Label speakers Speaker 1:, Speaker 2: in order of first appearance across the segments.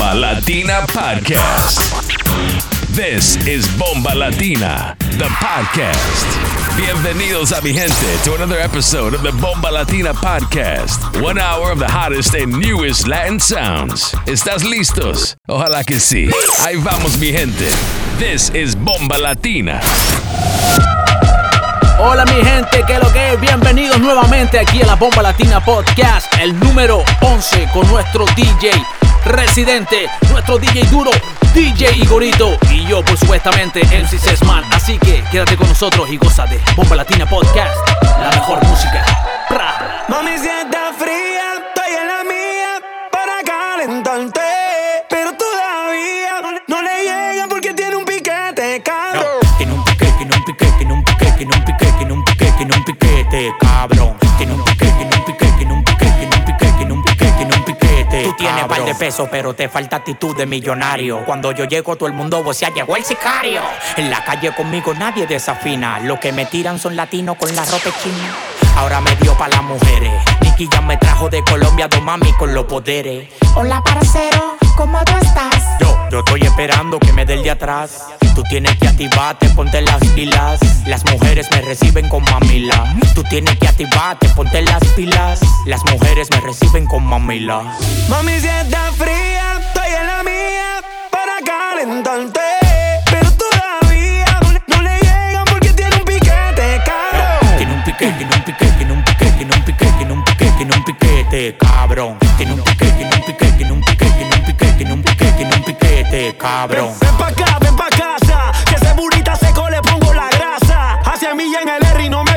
Speaker 1: Bomba Latina Podcast. This is Bomba Latina, the podcast. Bienvenidos a mi gente to another episode of the Bomba Latina Podcast. One hour of the hottest and newest Latin sounds. ¿Estás listos? Ojalá que sí. Ahí vamos mi gente. This is Bomba Latina.
Speaker 2: Hola mi gente, ¿qué lo que es? Bienvenidos nuevamente aquí a la Bomba Latina Podcast, el número 11 con nuestro DJ residente, nuestro DJ duro, DJ Igorito y yo por supuestamente MC Sesman. Así que quédate con nosotros y goza de Bomba Latina Podcast, la mejor música. Pra.
Speaker 3: Mami, si está fría, estoy en la mía para calentarte. Pero todavía no le llega porque tiene un piquete, cabrón.
Speaker 4: Tiene un pique, tiene un pique, tiene un pique, tiene un pique, tiene un pique, tiene un piquete, cabrón. Tú tienes par de peso, pero te falta actitud de millonario. Cuando yo llego, todo el mundo vocea, llegó el sicario. En la calle conmigo nadie desafina. Lo que me tiran son latinos con la ropa china. Ahora me dio pa' las mujeres. Nicky ya me trajo de Colombia dos mami con los poderes.
Speaker 5: Hola, parcero, ¿cómo tú estás?
Speaker 4: Yo, yo estoy esperando que me dé el de atrás. Tú tienes que activarte, ponte las pilas. Las mujeres me reciben con mamila. Tú tienes que activarte, ponte las pilas. Las mujeres me reciben con mamila.
Speaker 3: Mami, si está fría, estoy en la mía para calentarte. Pero todavía no le llega porque tiene un piquete, cabrón.
Speaker 4: Tiene un pique, tiene un pique, tiene un pique, tiene un pique, tiene un piquete, cabrón. Tiene un pique, tiene un pique, tiene un pique, tiene un pique, tiene un pique, tiene un piquete, cabrón.
Speaker 3: Ven pa' acá, ven pa' casa. Que ese burrita seco le pongo la grasa. Hacia mí en el R y no me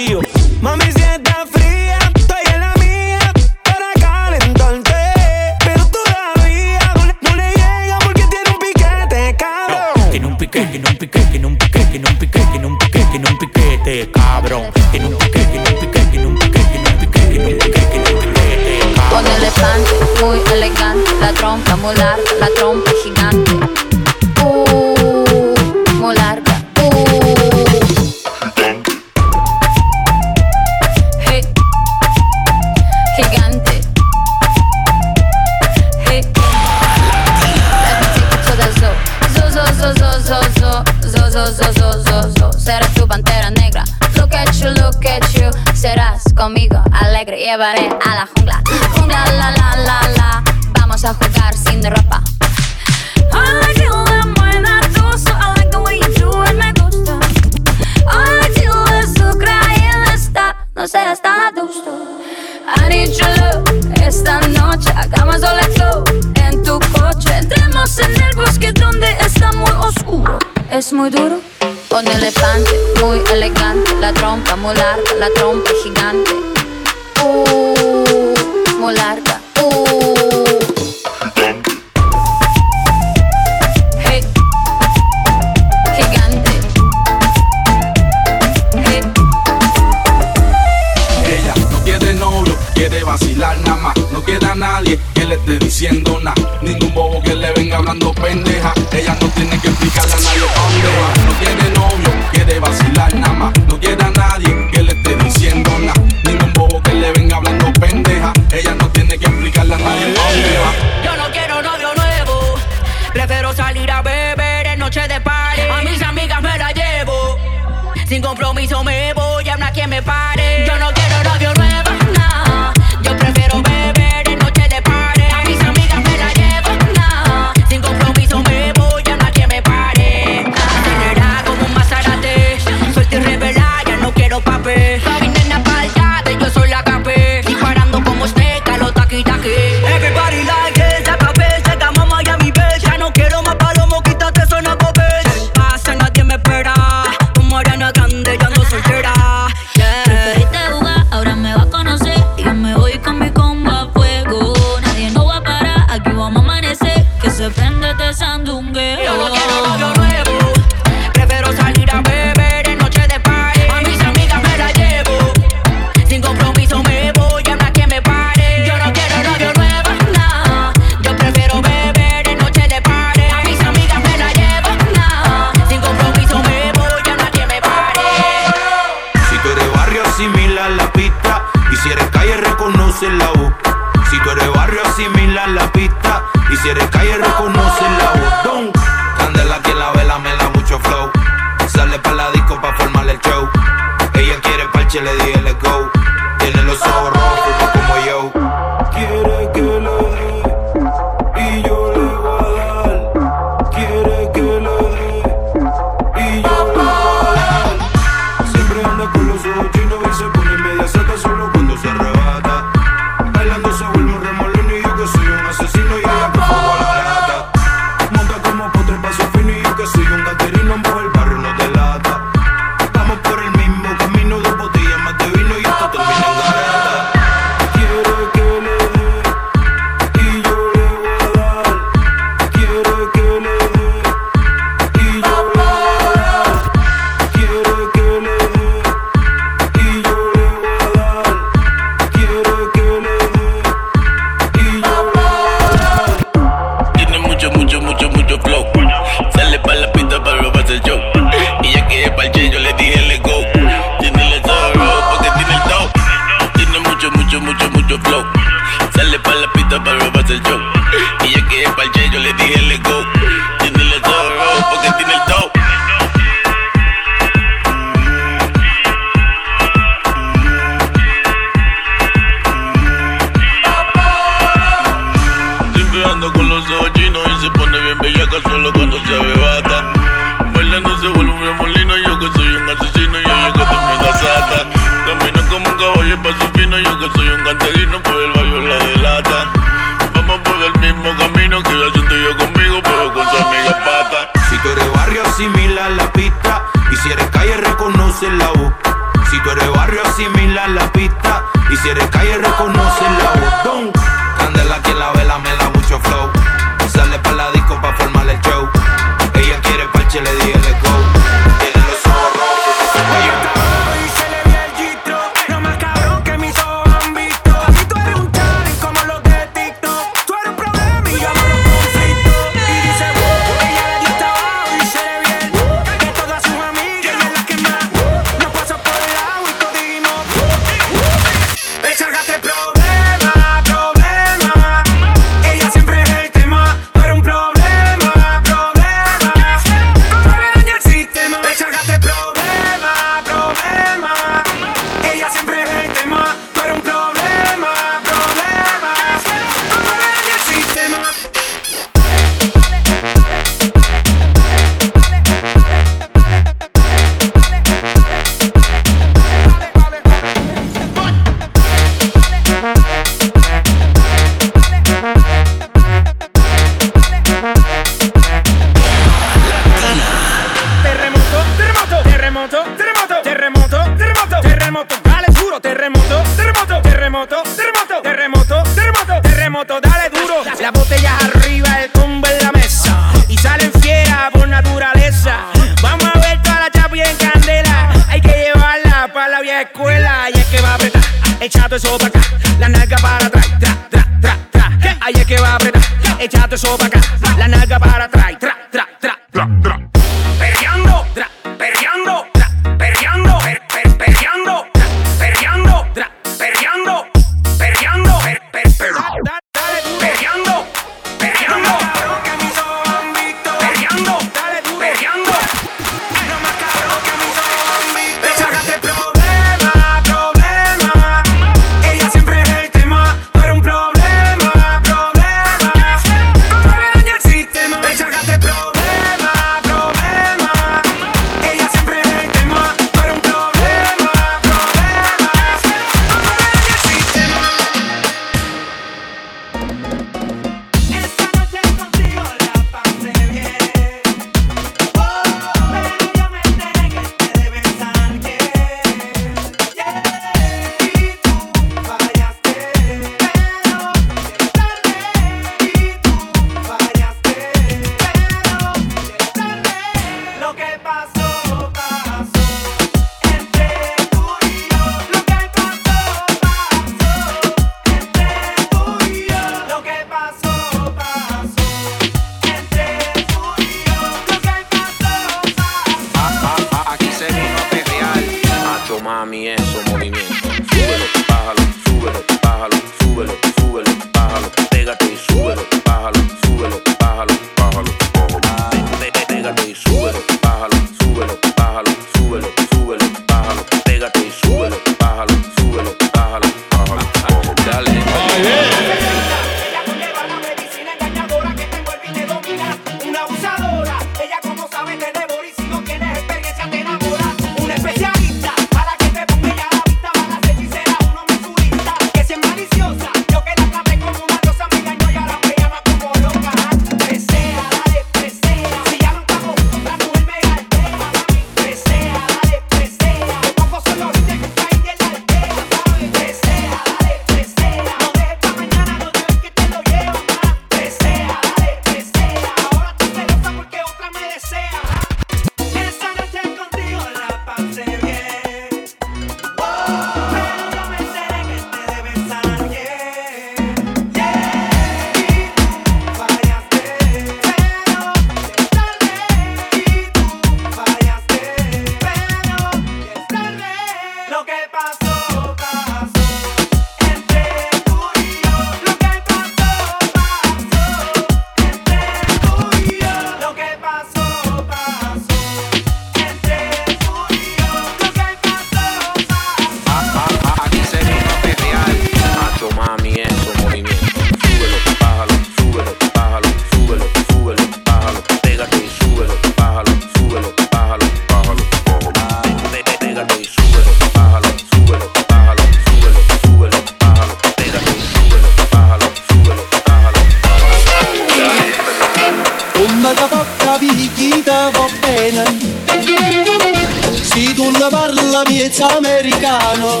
Speaker 6: pezzo americano.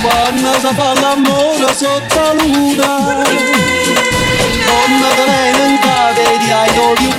Speaker 6: Quando si fa l'amore sotto la luna
Speaker 7: quando te ne vedi ai tuoi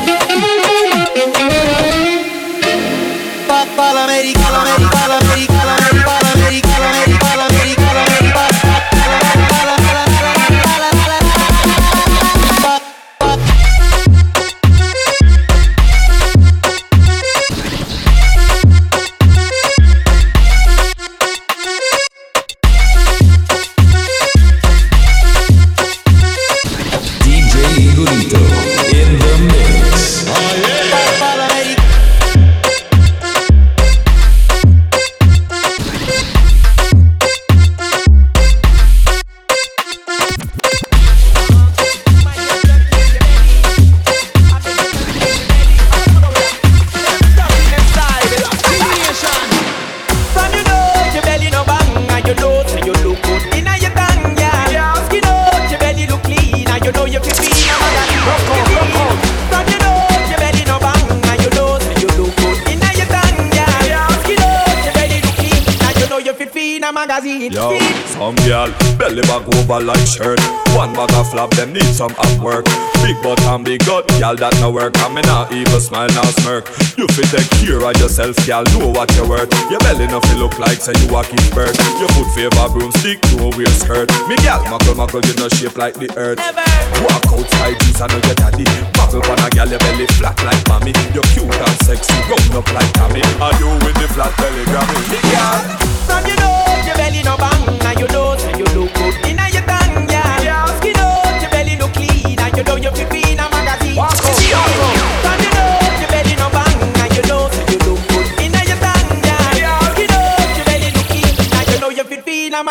Speaker 7: that no work I'm in a evil smile now smirk. You fit take care of yourself, girl, know what you're worth. Your belly no feel look like, say you a kid birth. Your foot favor broomstick, no real skirt. Me girl, muckle muckle, you no shape like the earth. Never. Walk outside, jeans, I know your daddy. Muckle on a girl, your belly flat like mommy. You're cute and sexy, round up like Tommy. Are you with the flat belly, Grammy? Me girl.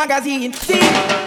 Speaker 8: magazine. See?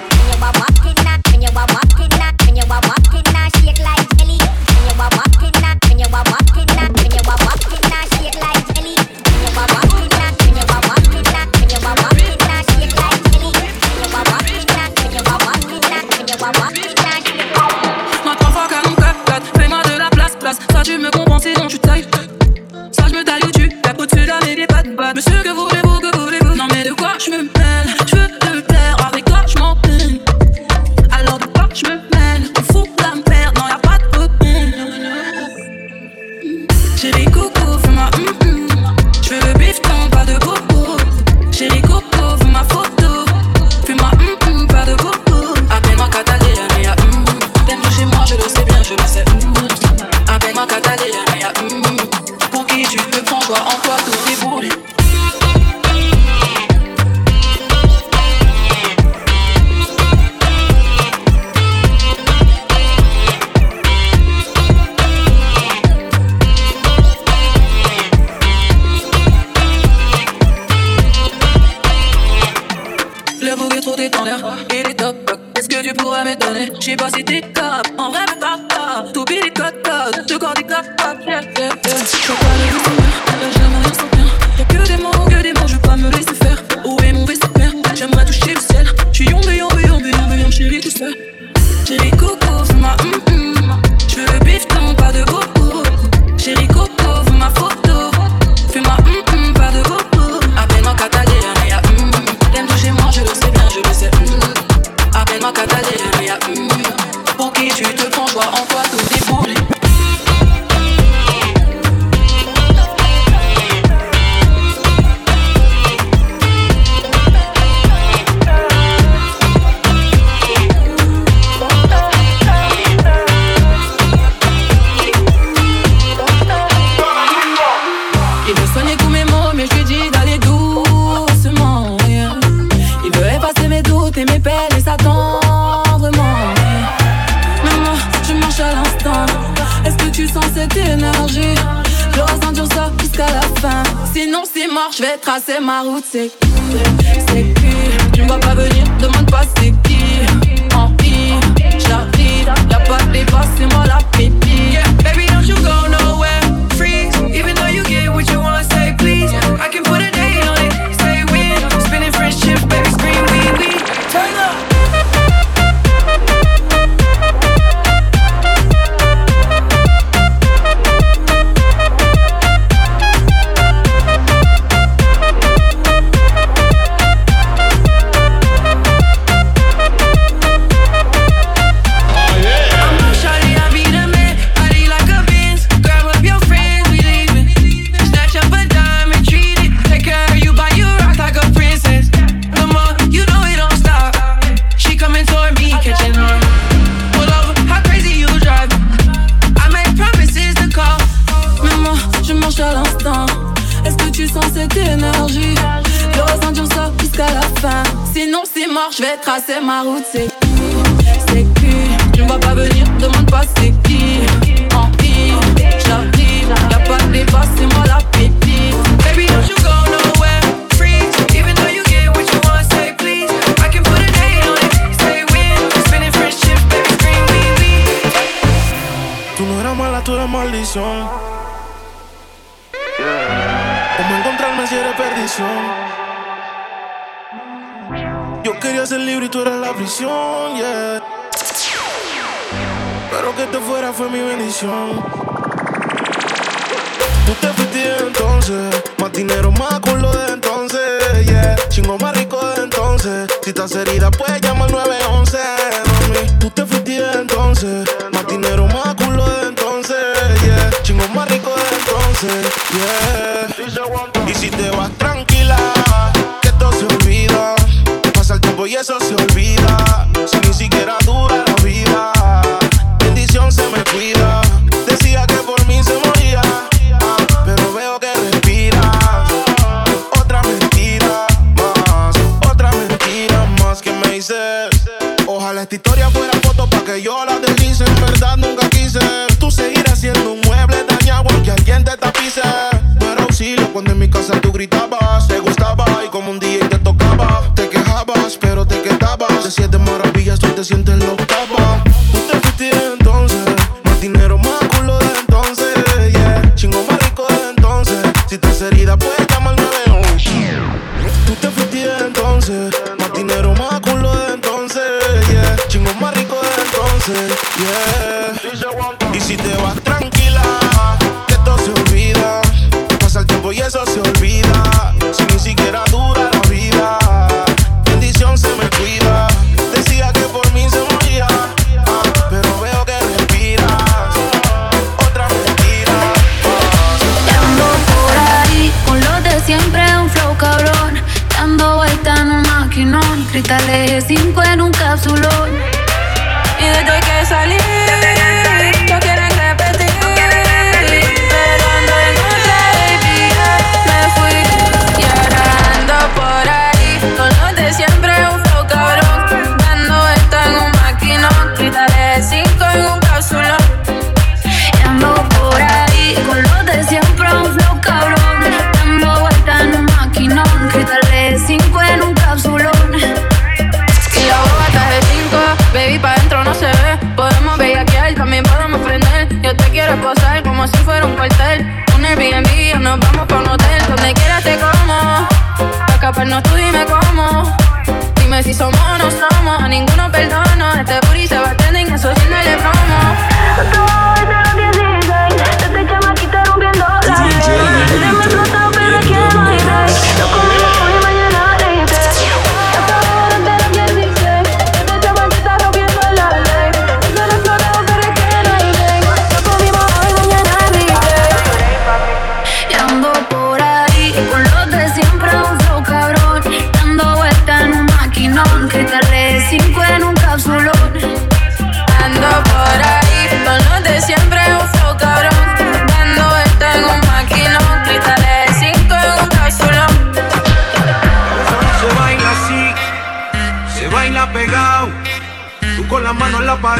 Speaker 9: Musik. Te fuera fue mi bendición. Tú te fuiste entonces, más dinero, más culo de entonces, yeah. Chingo más rico de entonces. Si estás herida, puedes llamar 911, mami. Tú te fuiste entonces, más dinero, más culo de entonces, yeah. Chingo más rico de entonces, yeah. Y si te vas tranquila, que todo se olvida. Pasa el tiempo y eso se olvida. Era auxilio cuando en mi casa tú gritabas. Te gustaba y como un día te tocaba. Te quejabas, pero te quedabas. De siete maravillas tú te sientes la octava. Tú te fuiste entonces. Más dinero, más culo de entonces. Yeah. Chingo más rico de entonces. Si estás herida, puedes llamar 911. Tú te fuiste entonces. Más dinero, más culo de entonces. Yeah. Chingo más rico de entonces. Yeah.
Speaker 10: Cristales 5 en un capsulón.
Speaker 11: Y desde que salí, si somos no somos. A ninguno perdono.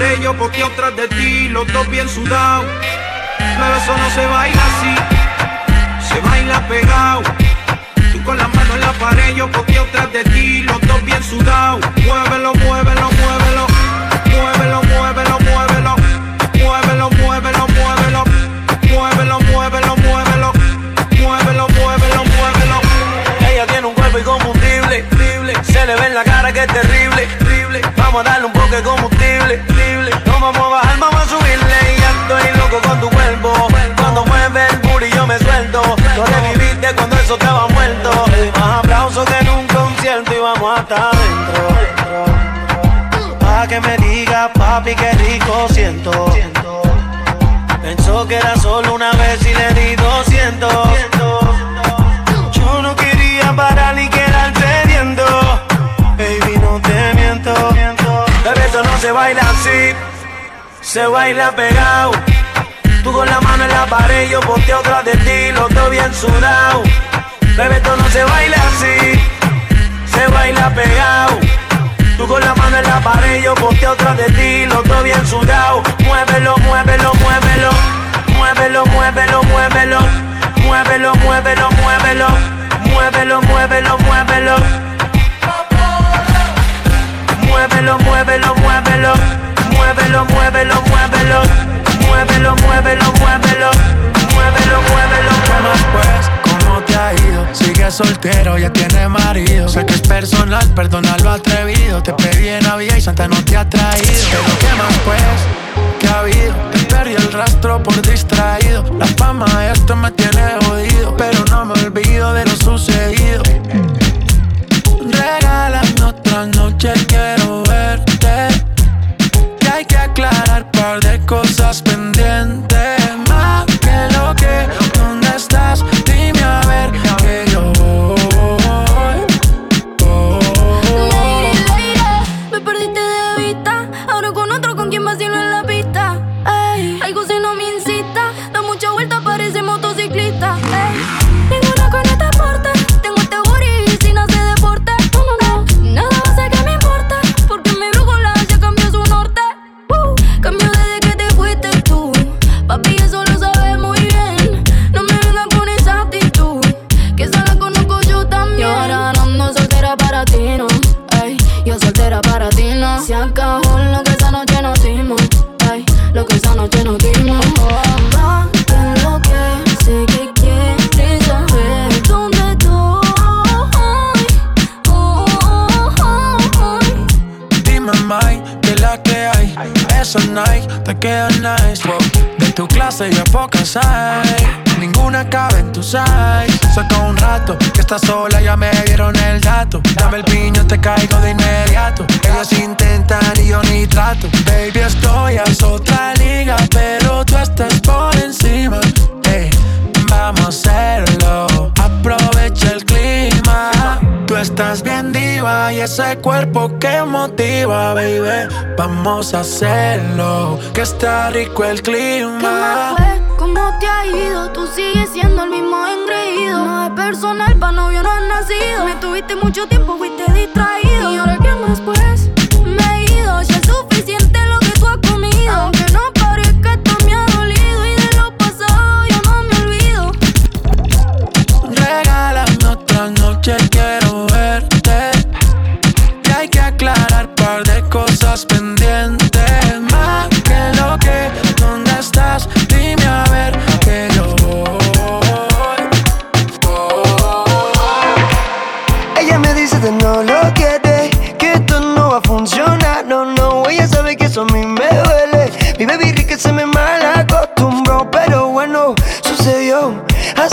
Speaker 12: Mano en la pared, yo poteo tras de ti, los dos bien sudados. Pero eso no se baila así, se baila pegado. Tú con la mano en la pared, yo poteo tras de ti, los dos bien sudados. Muévelo, muévelo, muévelo. Muévelo, muévelo, muévelo. Muévelo, muévelo, muévelo. Muévelo, muévelo, muévelo. Muévelo, muévelo, muévelo.
Speaker 13: Ella tiene un cuerpo incombustible. Se le ve en la cara que es terrible. Vamos a darle un cuando eso estaba muerto. Más aplausos que en un concierto y vamos hasta adentro. Pa' que me diga, papi, qué rico siento. Pensó que era solo una vez y le di 200. Yo no quería parar ni quedar cediendo. Baby, no te miento. Bebé, eso no se baila así. Se baila pegado con la mano en la pared, yo ponte otra de ti, lo estoy bien sudado. Bebé, esto no se baila así, se baila pegado. Tú con la mano en la pared, yo ponte otra de ti, lo estoy bien sudado. Muévelo, muévelo, muévelo, muévelo, muévelo, muévelo, muévelo, muévelo, muévelo, muévelo, muévelo, muévelo. Muévelo, muévelo, muévelo, muévelo, muévelo, muévelo. Muévelo, muévelo, muévelo. Muévelo, muévelo,
Speaker 14: muévelo. pues, ¿cómo te ha ido? Sigue soltero, ya tiene marido. Sé que es personal, perdona lo atrevido. Te pedí en Navidad y Santa no te ha traído. Pero ¿qué más pues? ¿Qué ha habido? Te perdí el rastro por distraído. La fama de esto me tiene jodido. Pero no me olvido de lo sucedido. Regálame otra noche, quiero verte. Par de cosas pendientes. Pocas. Ninguna cabe en tu size. Saca un rato que estás sola, ya me dieron el dato. Dame el piño, te caigo de inmediato. Ellos intentan y yo ni trato. Baby, estoy a otra liga, pero tú estás por encima. Ey, vamos a hacerlo. Aprovecha el clima. Tú estás bien diva y ese cuerpo que motiva, baby. Vamos a hacerlo, que está rico el
Speaker 11: ¿Qué más
Speaker 14: clima.
Speaker 11: Tú sigues siendo el mismo engreído. No es personal, pa' novio no has nacido. Me tuviste mucho tiempo, fuiste distraído.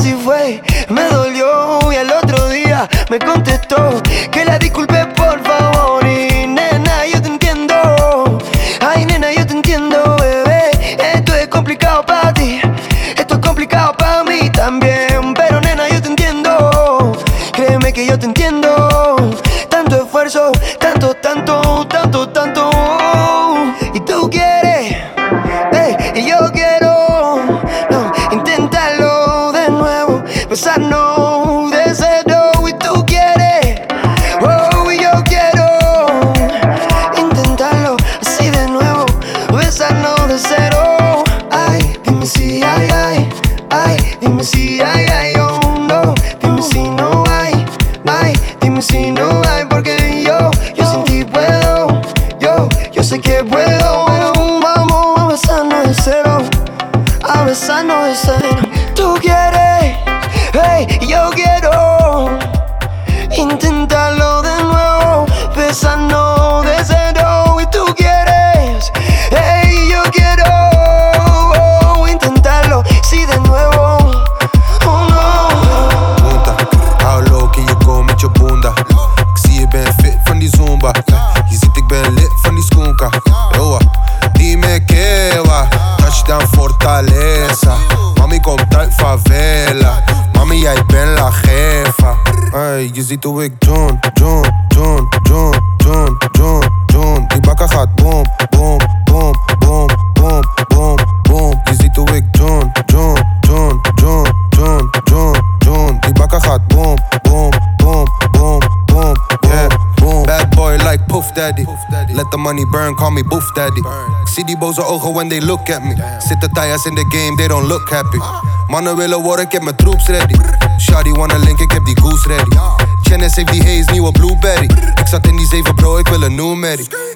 Speaker 15: Así fue, me dolió. Y al otro día me contestó que la disculpe por favor. Y nena, yo te entiendo. Ay, nena, yo te entiendo, bebé. Esto es complicado para ti, esto es complicado para mí también. Pero nena, yo te entiendo. Créeme que yo te entiendo. Tanto esfuerzo,
Speaker 16: Je hoe ik John, John, John, John, John, John, John. Die bakken gaat boom, boom, boom, boom, boom, boom, boom. Je ziet hoe ik John, John, John, John, John, John, John. Die bakken gaat boom, boom, boom, boom, boom, yeah, boom. Bad boy like Puff Daddy. Let the money burn, call me boof daddy. CD boze ogen when they look at me. Zitten tires in the game, they don't look happy. Mannen willen worden, ik heb mijn troops ready. Shawty wanna link, ik heb die goose ready. Janice heeft die haze, nieuwe blueberry. Ik zat in die zeven bro, ik wil een new.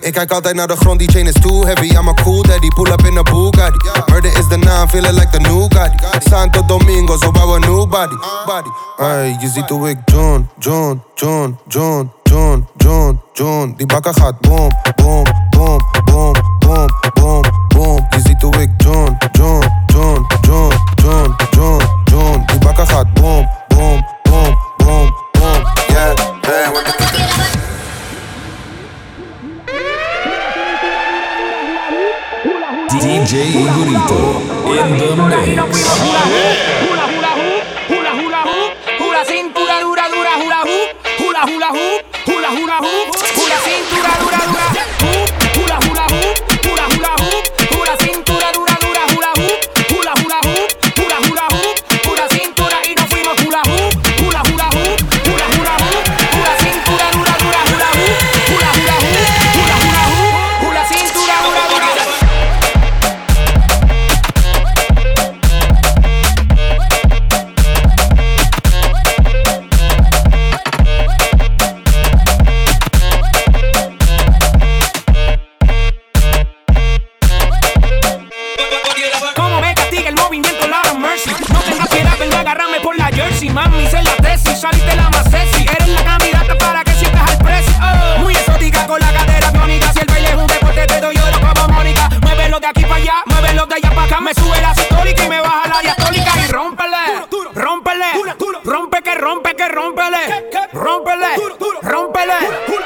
Speaker 16: Ik kijk altijd naar de grond, die chain is too heavy. I'm a cool daddy, pull up in a Bugatti. Murder is the naam, feeling like the new Gotti. Santo Domingo, zo bouwen new body. Ay, je ziet hoe ik John, John, John, John, John, John, John. Die bakken gaat boom, boom, boom, boom, boom, boom, boom. Je ziet hoe ik John, John, John, John, John, John, John. Die bakken gaat boom, boom.
Speaker 1: DJ Igorito in the mix.
Speaker 17: Hula hula hoop, hula hula hoop, hula cintura dura dura hula hula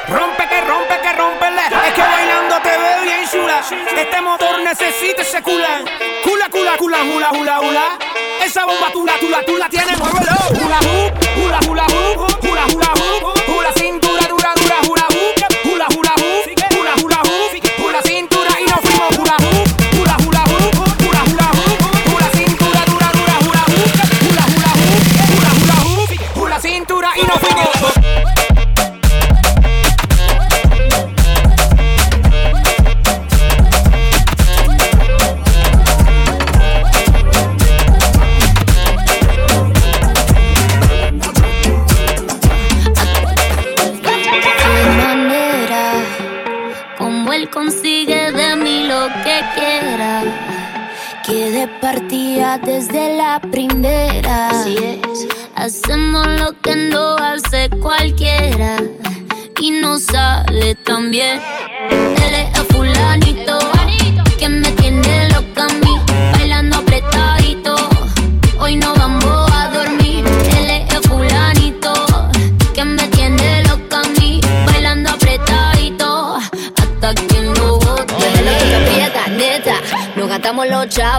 Speaker 17: rompe que rompe que rómpele. Es que bailando te veo bien chula. Este motor necesita ese cula. Cula, cula, cula, hula, hula, hula. Esa bomba tula tiene, muévelo. Hula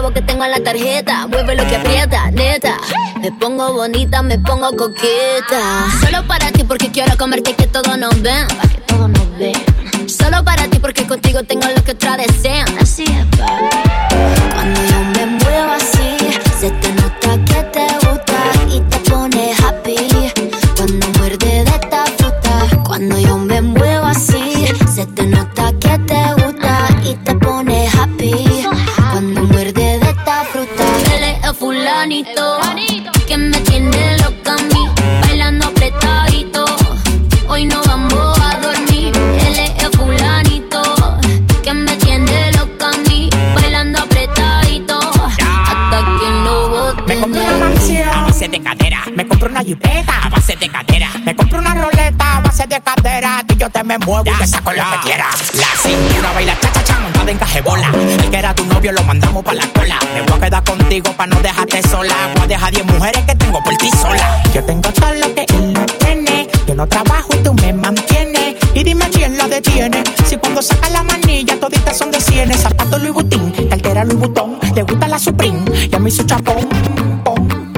Speaker 18: los que tengo en la tarjeta. Mueve lo que aprieta, neta. Me pongo bonita, me pongo coqueta. Solo para ti porque quiero comerte que todos nos ven. Pa' que todos nos ven. Solo para ti porque contigo tengo lo que otras desean. Así es, pa.
Speaker 4: Base de cadera. Me compré una jipeta a base de cadera. Me compré una roleta a base de cadera. Que yo te me muevo y te saco lo que quieras. La cintura baila cha cha cha montada en cajebola. El que era tu novio lo mandamos pa' la cola. Me voy a quedar contigo pa' no dejarte sola. Voy a dejar 10 mujeres que tengo por ti sola. Yo tengo todo lo que él no tiene. Yo no trabajo y tú me mantienes. Y dime quién la detiene. Si cuando saca la manilla toditas son de cienes. Zapato Louis Vuitton, cartera Louis Vuitton. Le gusta la Supreme y a mí su chapón. pom.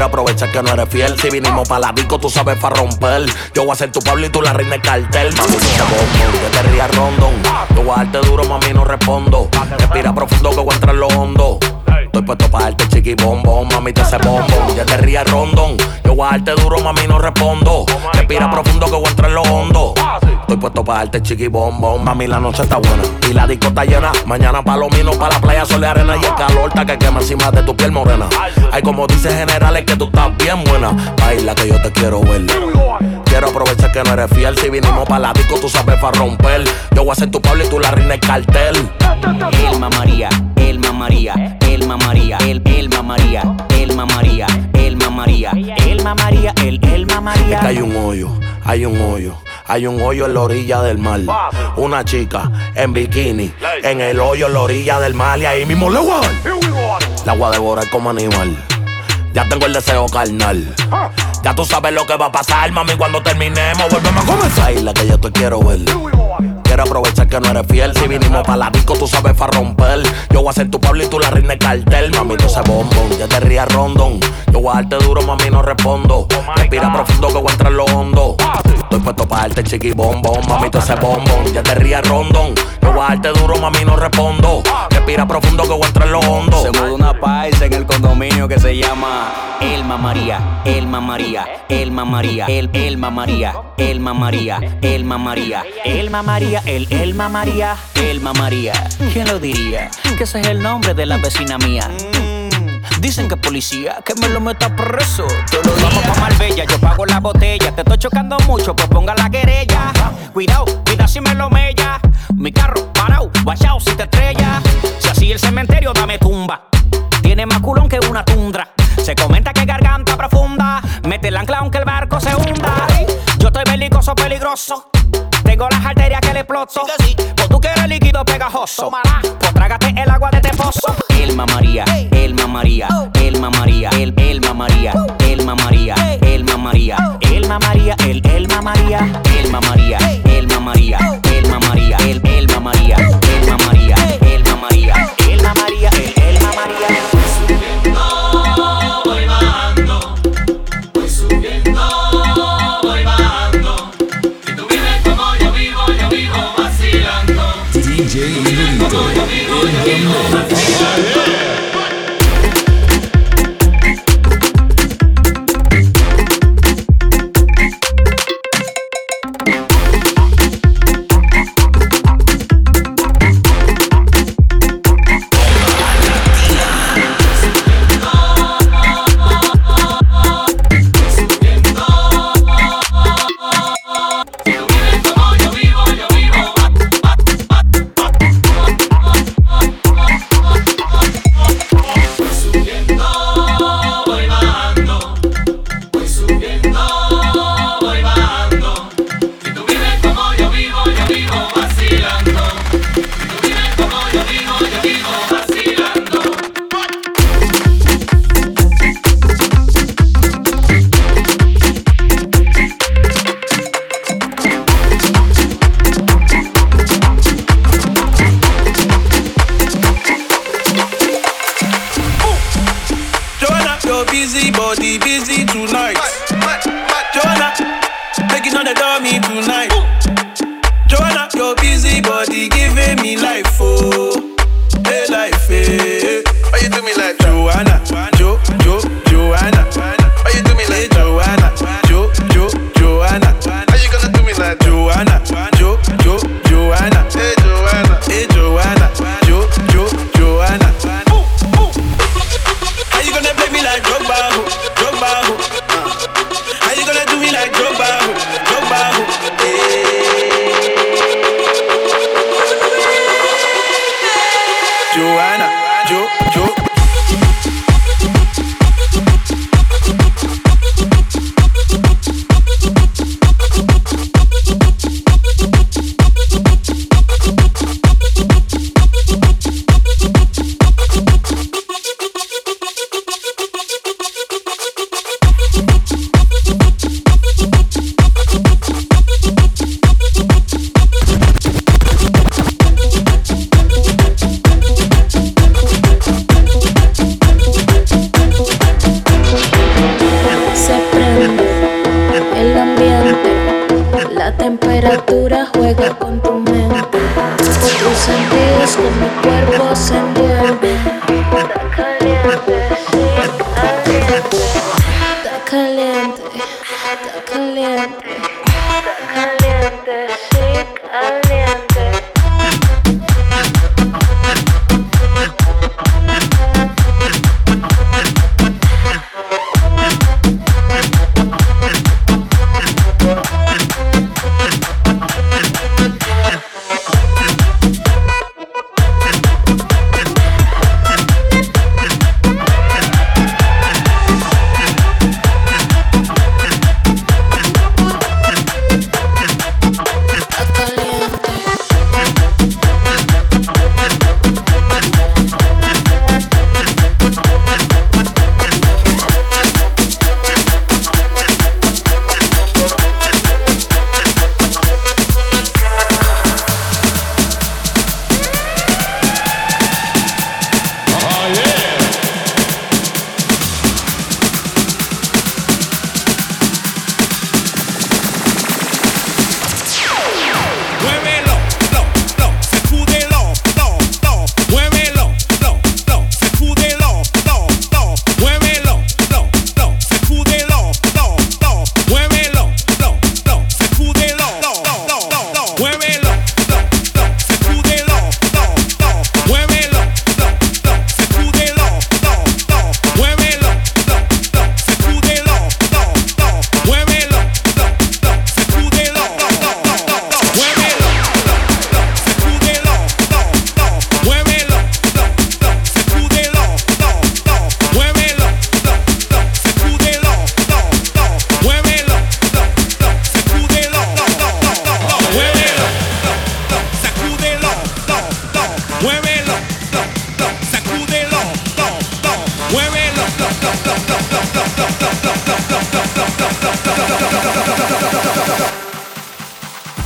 Speaker 19: Quiero aprovechar que no eres fiel. Si vinimos para la disco, tú sabes para romper. Yo voy a ser tu Pablo y tú la reina del cartel. Mami, no te bombo, yo te ría rondón. Yo voy a darte duro, mami, no respondo. Respira profundo que voy a entrar en lo hondo. Estoy puesto para darte chiqui bombón, mami te hace bombón. Ya te rías rondón. Yo voy a darte duro, mami, no respondo. Respira profundo que voy a entrar en lo hondo. Estoy puesto para darte chiqui bombón, mami la noche está buena y la disco está llena. Mañana palomino para la playa, sol y arena y el calor está que quema encima de tu piel morena. Hay como dice generales que tú estás bien buena. Baila que yo te quiero ver. Quiero aprovechar que no eres fiel. Si vinimos para la disco, tú sabes para romper. Yo voy a ser tu Pablo y tú la reina cartel.
Speaker 20: Elma María, Elma María, Elma María, el Elma María, Elma María, Elma María, Elma María, el Elma María.
Speaker 19: Es que hay un hoyo, hay un hoyo. Hay un hoyo en la orilla del mar. Una chica en bikini. En el hoyo en la orilla del mar. Y ahí mismo le voy a dar. La voy a devorar como animal. Ya tengo el deseo carnal. Ya tú sabes lo que va a pasar, mami, cuando terminemos. Volvemos a comenzar. la que yo te quiero ver. Quiero aprovechar que no eres fiel. Si vinimos para la disco, tú sabes para romper. Yo voy a ser tu Pablo y tú la reina del cartel. Mami, no se bombón. Ya te rías rondón. Yo voy a darte duro, mami, no respondo. Respira profundo que voy a entrar en lo hondo. Estoy puesto para darte chiqui bombón. Mami, tú ese bombón. Ya te rías rondón. Yo voy a darte duro, mami, no respondo. Respira profundo que voy a entrar en lo hondo.
Speaker 20: Se mudó una paisa en el condominio que se llama Elma María, Elma María, Elma María, el Elma María, Elma María, Elma María, Elma María, el Elma María, Elma María. ¿Quién lo diría? Que ese es el nombre de la vecina mía. Dicen que policía, que me lo meta preso. Todos los Vamos pa' Marbella, yo pago la botella. Te estoy chocando mucho, pues ponga la querella. Cuidado, cuida si me lo mella. Mi carro parado, guachao si te estrella. Si así el cementerio, dame tumba. Tiene más culón que una tundra. Se comenta que garganta profunda. Mete el ancla aunque el barco se hunda. Yo estoy belicoso, peligroso. Tengo las arterias que le exploto. Pues tú quieres líquido pegajoso. Pues trágate el agua de este pozo. Elma María, Elma María, Elma María, el Elma María, Elma María, Elma María, Elma María, el Elma María, Elma María, Elma María,
Speaker 9: mix.
Speaker 21: Tus sentidos como
Speaker 22: cuervos se envuelven, calientes.
Speaker 23: muévelo, sacúdelo, muévelo.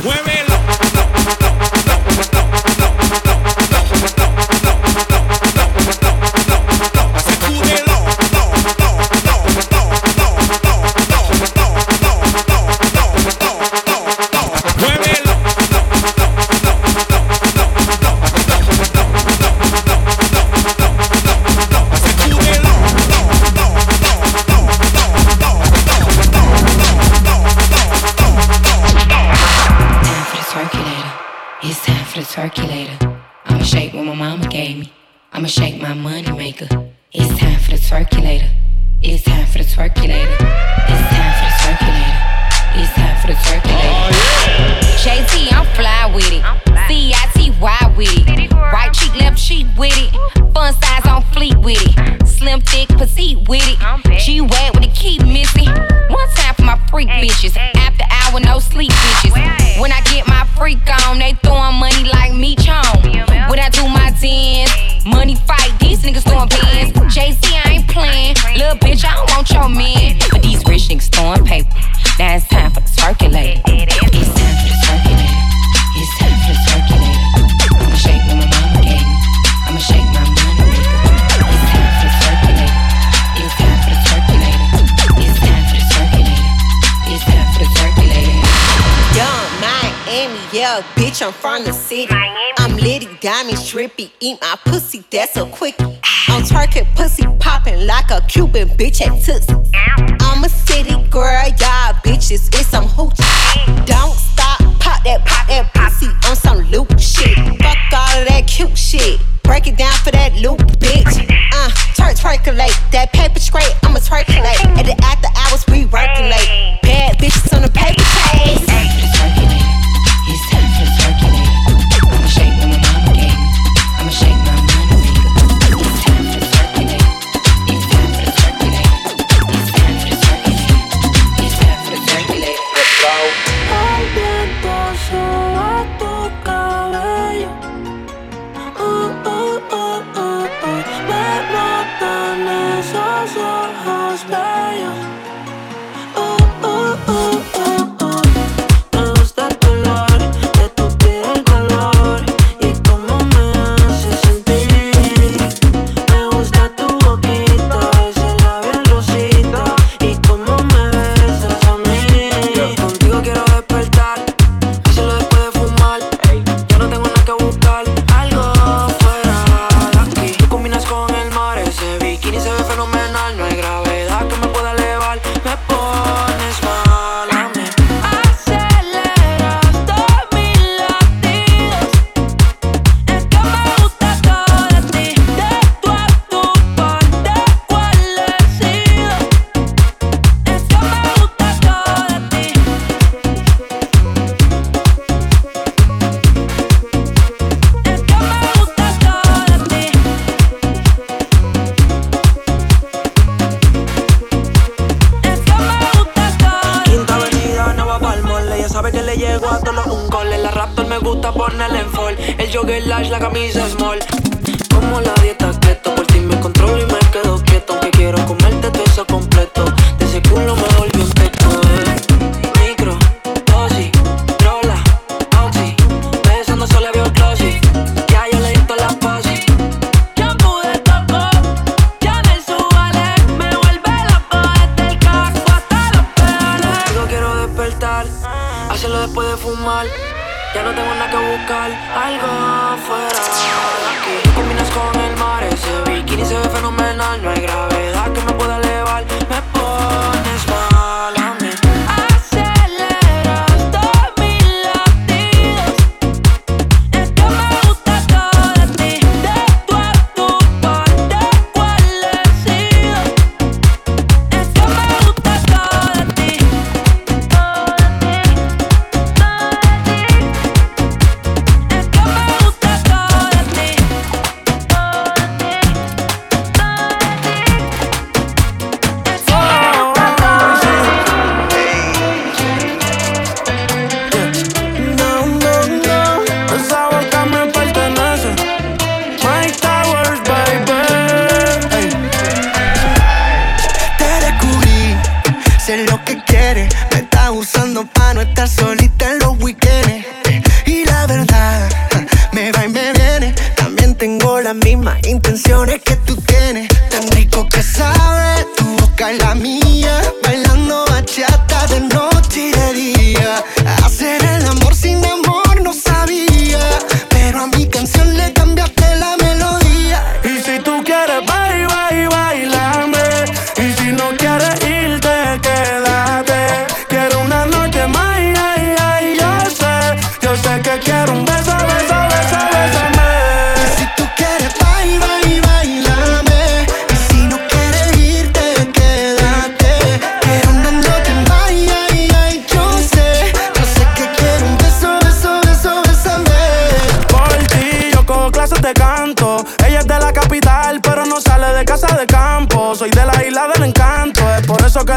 Speaker 23: Muévelo.
Speaker 24: drippy. Eat my pussy, that's a quickie. I'm twerking, pussy popping like a Cuban bitch at Tootsie.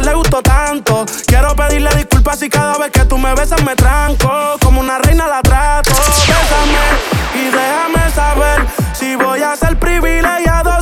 Speaker 9: le
Speaker 25: gustó tanto. Quiero pedirle disculpas si cada vez que tú me besas me tranco. Como una reina la trato. Bésame y déjame saber si voy a ser privilegiado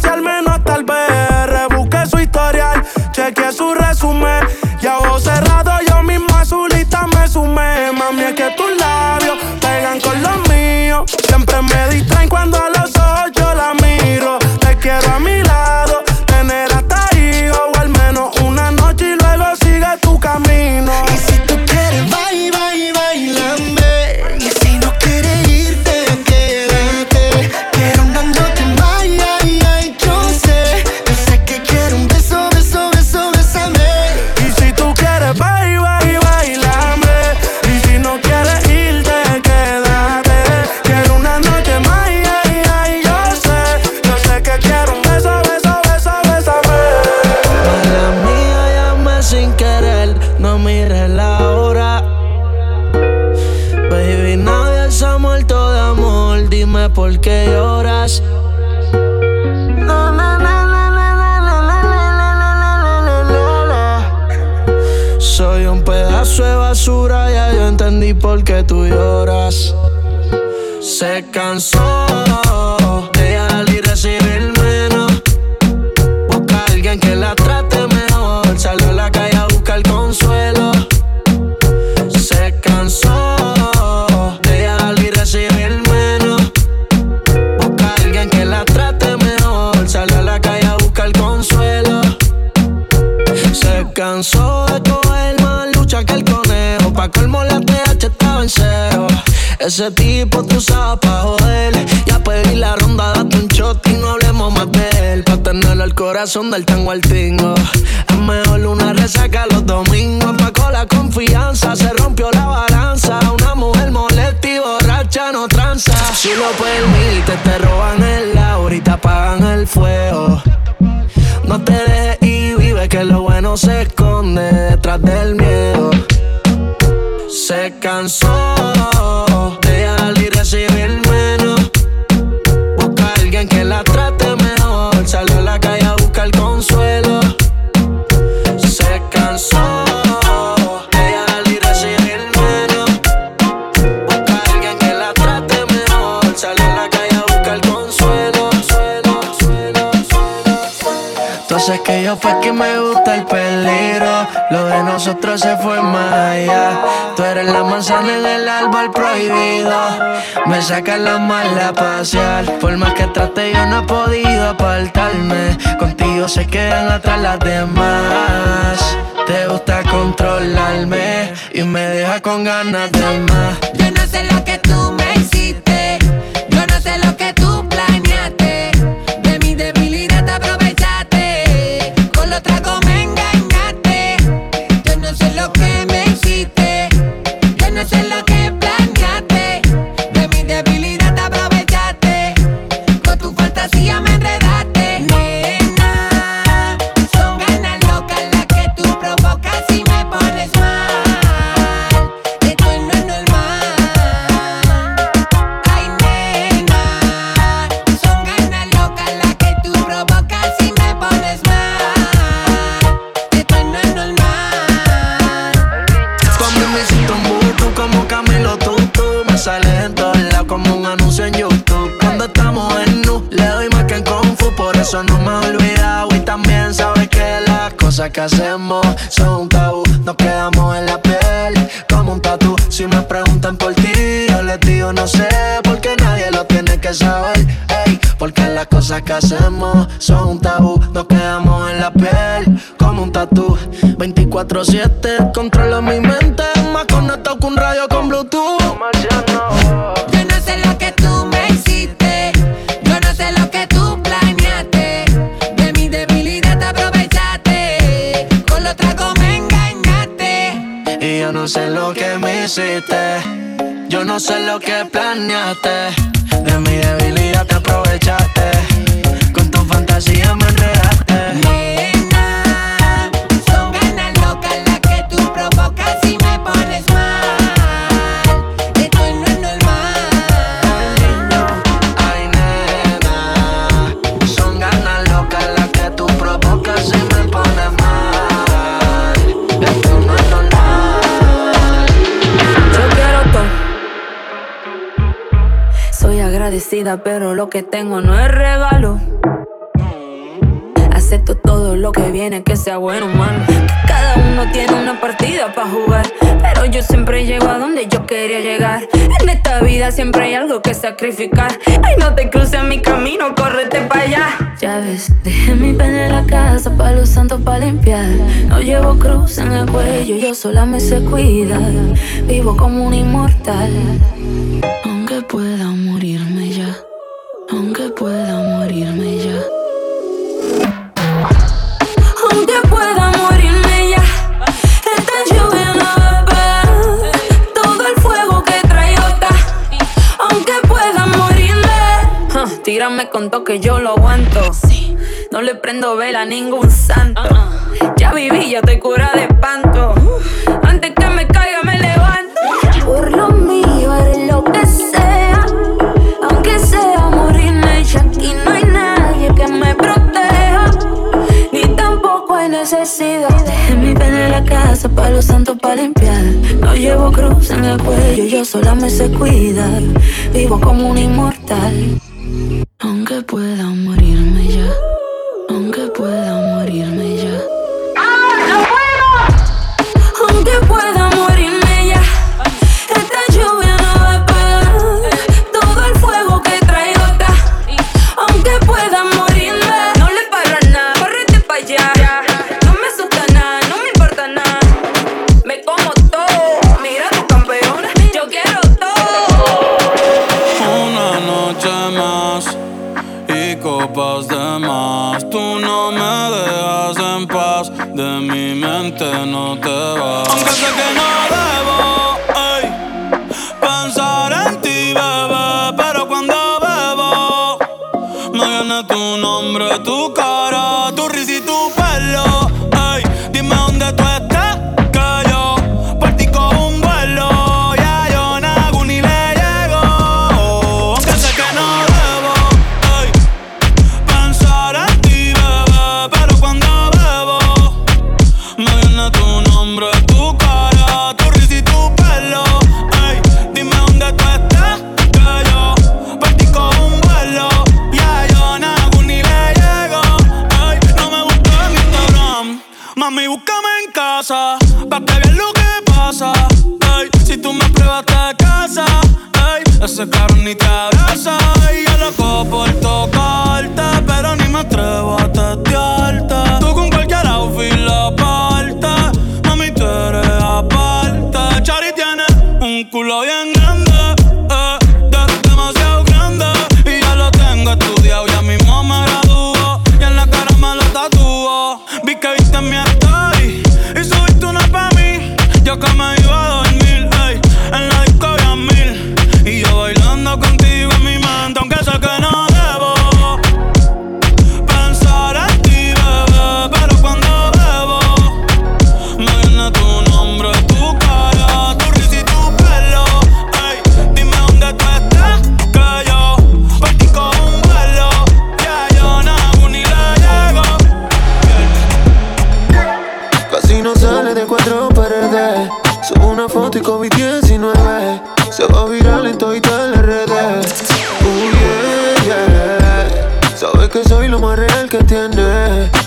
Speaker 25: Ese tipo tú sabes pa' joder. Ya pedí la ronda, date un shot y no hablemos más de él. Pa' tener el corazón del tango al tingo. Es mejor una resaca los domingos. Pa' con la confianza se rompió la balanza. Una mujer molesta y borracha no tranza. Si lo permite, te roban el ahorita apagan el fuego. No te dejes y vive que lo bueno se esconde detrás del miedo. Se cansó Entonces que yo fue que me gusta el peligro. Lo de nosotros se fue más allá. Tú eres la manzana en el árbol prohibido. Me saca la mala pasear. Por más que trate, yo no he podido apartarme. Contigo se quedan atrás las demás. Te gusta controlarme y me deja con ganas de más.
Speaker 26: Yo no sé lo que
Speaker 25: YouTube. Cuando estamos en nu, le doy más que en Kung Fu. Por eso no me he olvidado. Y también sabes que las cosas que hacemos son un tabú. Nos quedamos en la piel como un tatu Si me preguntan por ti, yo les digo no sé Porque nadie lo tiene que saber. Ey, Porque las cosas que hacemos son un tabú. Nos quedamos en la piel como un tatu 24-7 controlo mi mente Más
Speaker 26: no sé lo que me hiciste. Yo no sé lo que planeaste. De mi debilidad
Speaker 11: Soy agradecida, pero lo que tengo no es regalo. Acepto todo lo que viene, que sea bueno o malo. Que cada uno tiene una partida para jugar. Pero yo siempre llego a donde yo quería llegar. En esta vida siempre hay algo que sacrificar. Ay, no te cruces mi camino, córrete para allá. Ya ves, dejé mi pena en la casa para los santos para limpiar. No llevo cruz en el cuello, yo sola me sé cuidar. Vivo como un inmortal. Aunque pueda morirme ya, aunque pueda morirme ya. Aunque pueda morirme ya, esta lluvia no va a. Todo el fuego que traigo está, aunque pueda morirme. Ja, tírame con toque, yo lo aguanto. No le prendo vela a ningún santo. Ya viví, ya estoy cura de espanto. La casa para los santos para limpiar. No llevo cruz en el cuello, yo sola me sé cuidar. Vivo como un inmortal. Aunque pueda morirme ya.
Speaker 27: Y yo
Speaker 28: loco por tocarte, pero ni me atrevo a testearte. Tú con cualquier outfit la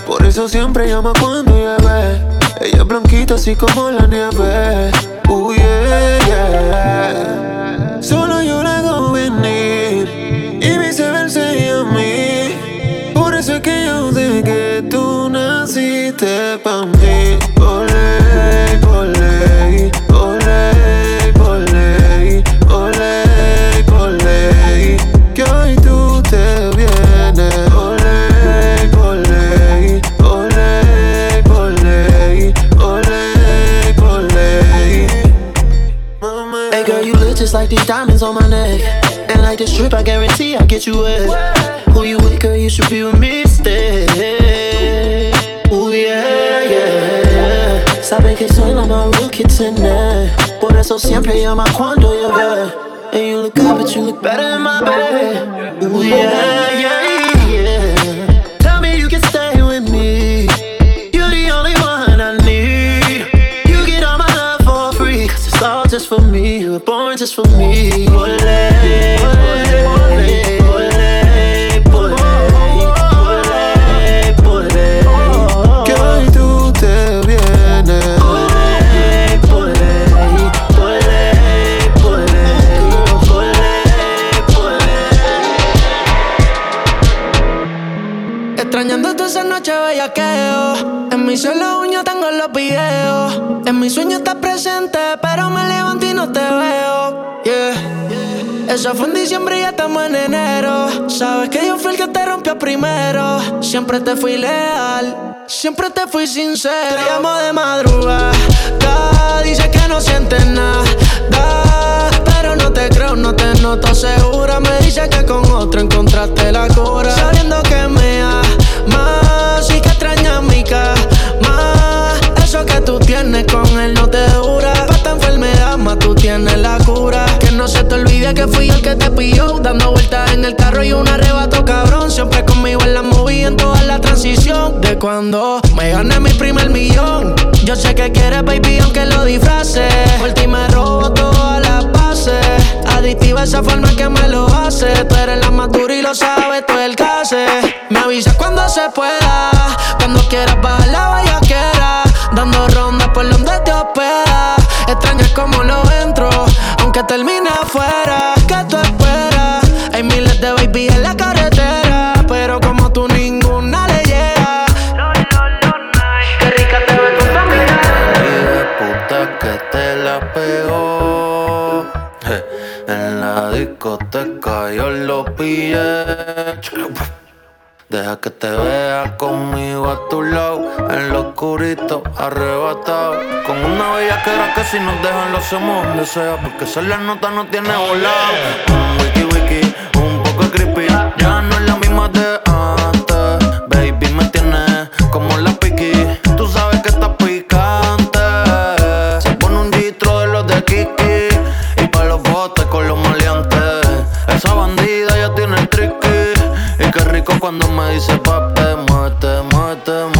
Speaker 28: Por
Speaker 29: eso siempre llama cuando llueve. Ella es blanquita así como la nieve.
Speaker 25: Like these diamonds on my neck. And like this trip, I guarantee I'll get you wet. Who you with, girl? You should be with me instead. Ooh, yeah, yeah. Sabe que soy la más real que tiene. Por eso siempre llama cuando llueve. And you look good, but you look better in my bed. Ooh, yeah, for me. Eso fue en diciembre y ya estamos en enero. Sabes que yo fui el que te rompió primero. Siempre te fui leal Siempre te fui sincero. Te llamo de madrugada Dice que no sientes nada. Pero no te creo, no te noto segura. Me dice que con otro encontraste la cura. Sabiendo que me amas y que extrañas mi cama. Eso que tú tienes con él no te dura tú tienes la cura. Que no se te olvide que fui el que te pilló. Dando vueltas en el carro y un arrebato cabrón. Siempre conmigo en la movie en toda la transición. De cuando me gané mi primer millón. Yo sé que quieres baby aunque lo disfraces Por ti me robo todas las bases Adictiva esa forma que me lo hace. Tú eres la más dura y lo sabes, tú el hace Me avisas cuando se pueda. Cuando quieras bajar la vallaquera Dando rondas por donde te hospeda Extrañas como lo entro Aunque termine afuera ¿Qué tú esperas? Hay miles de baby en la carretera Pero como tú ninguna le llega Qué rica te ves con
Speaker 29: puta que te la pegó. Je, En la discoteca yo lo pillé. Deja que te vea conmigo a tu lado, en lo oscurito, arrebatado. Con una bella que era que si nos dejan lo hacemos donde sea, porque esa la nota no tiene volado. Un wiki wiki, un poco creepy, ya no es la misma de antes. Baby, cuando me dice
Speaker 30: pap, te mate, mate.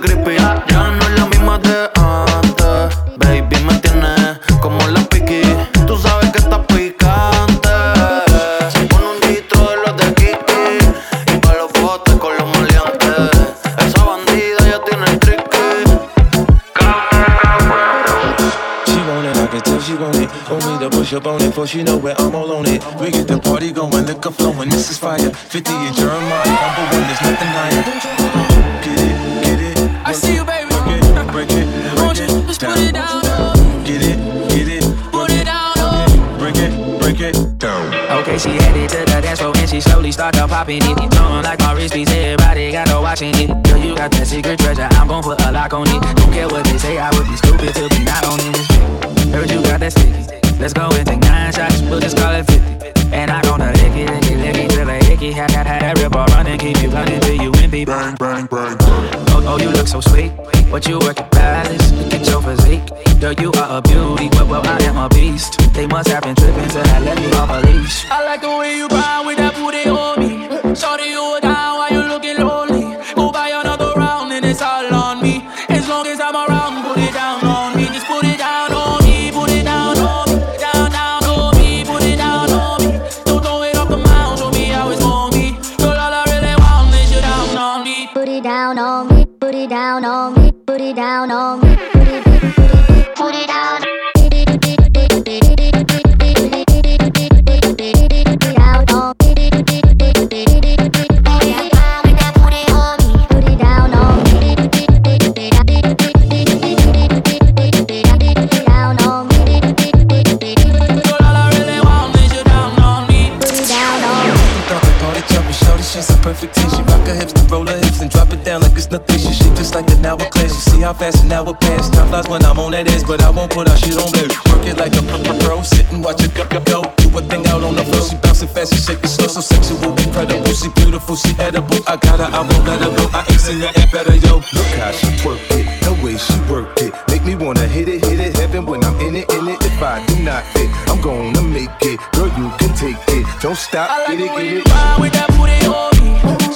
Speaker 30: Creepy. Ya no es la misma de antes. Baby, me tienes como la piqui. Tú sabes que estás picante. Se pone un litro de los de Kiki. Y pa' los botes con los maleantes. Esa bandida ya tiene el tricky.
Speaker 31: She want it, I can tell she want it. Want me to push up on it, for she know where I'm all on it. We get the party going, liquor flowing, this is fire. 50 and Jeremiah,
Speaker 32: popping it. Throwing like my wrist piece, everybody got her watching it. Girl, you got that secret treasure, I'm gon' put a lock on it. Don't care what they say, I would be stupid to be not on this. Heard you got that sticky. Let's go and take nine shots, we'll just call it 50. And I gonna lick it, lick it, lick it till I hickey. Had that, had that ripper running, keep you running till you empty. Bang, bang, bang, Oh, oh, you look so sweet. But you work at Palace, look at your physique. Girl, you are a beauty, but well, I am a beast. They must have been tripping till I let me off a leash.
Speaker 8: I like the way you grind with that booty on Sorry, you
Speaker 31: see how fast an hour pass. Time flies when I'm on that ass, but I won't put our shit on blue. Work it like a pro, sit and watch it go, go, go. Do a thing out on the floor. She bouncing fast, she shake it slow, so sexual, incredible. She beautiful, she edible. I got her, I won't let her go. I ain't seen her act better, yo.
Speaker 16: Look how she work it, the way she work it. Make me wanna hit it, hit it, heaven when I'm in it, in it. If I do not fit, I'm gonna make it. Girl, you can take it. Don't stop,
Speaker 8: I like
Speaker 16: get it, get it.
Speaker 8: grind with that booty on me.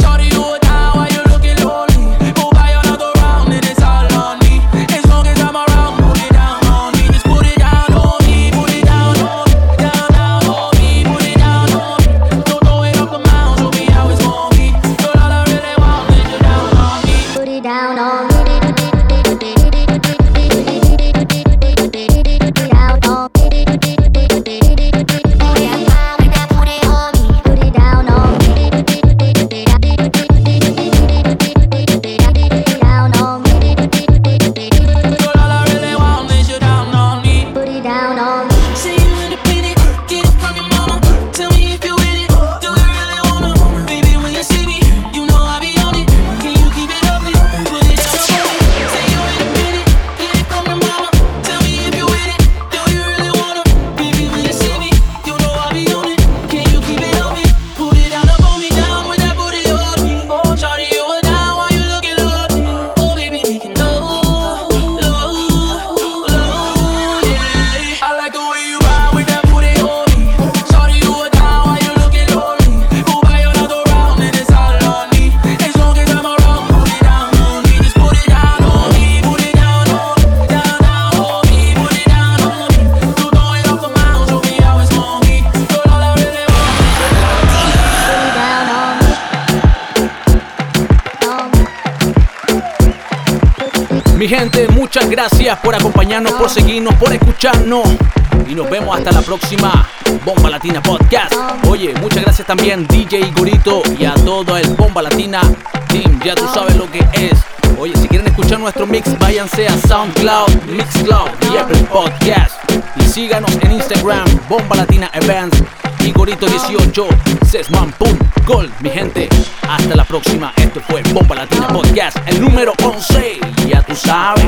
Speaker 2: Y nos vemos hasta la próxima Bomba Latina Podcast. Oye, muchas gracias también DJ Igorito y a todo el Bomba Latina Team. Ya tú sabes lo que es. Oye, si quieren escuchar nuestro mix, váyanse a SoundCloud, Mixcloud y Apple Podcast. Y síganos en Instagram, Bomba Latina Events. Igorito18, Sesman.gold. Mi gente, hasta la próxima. Esto fue Bomba Latina Podcast, el número 11. Ya tú sabes.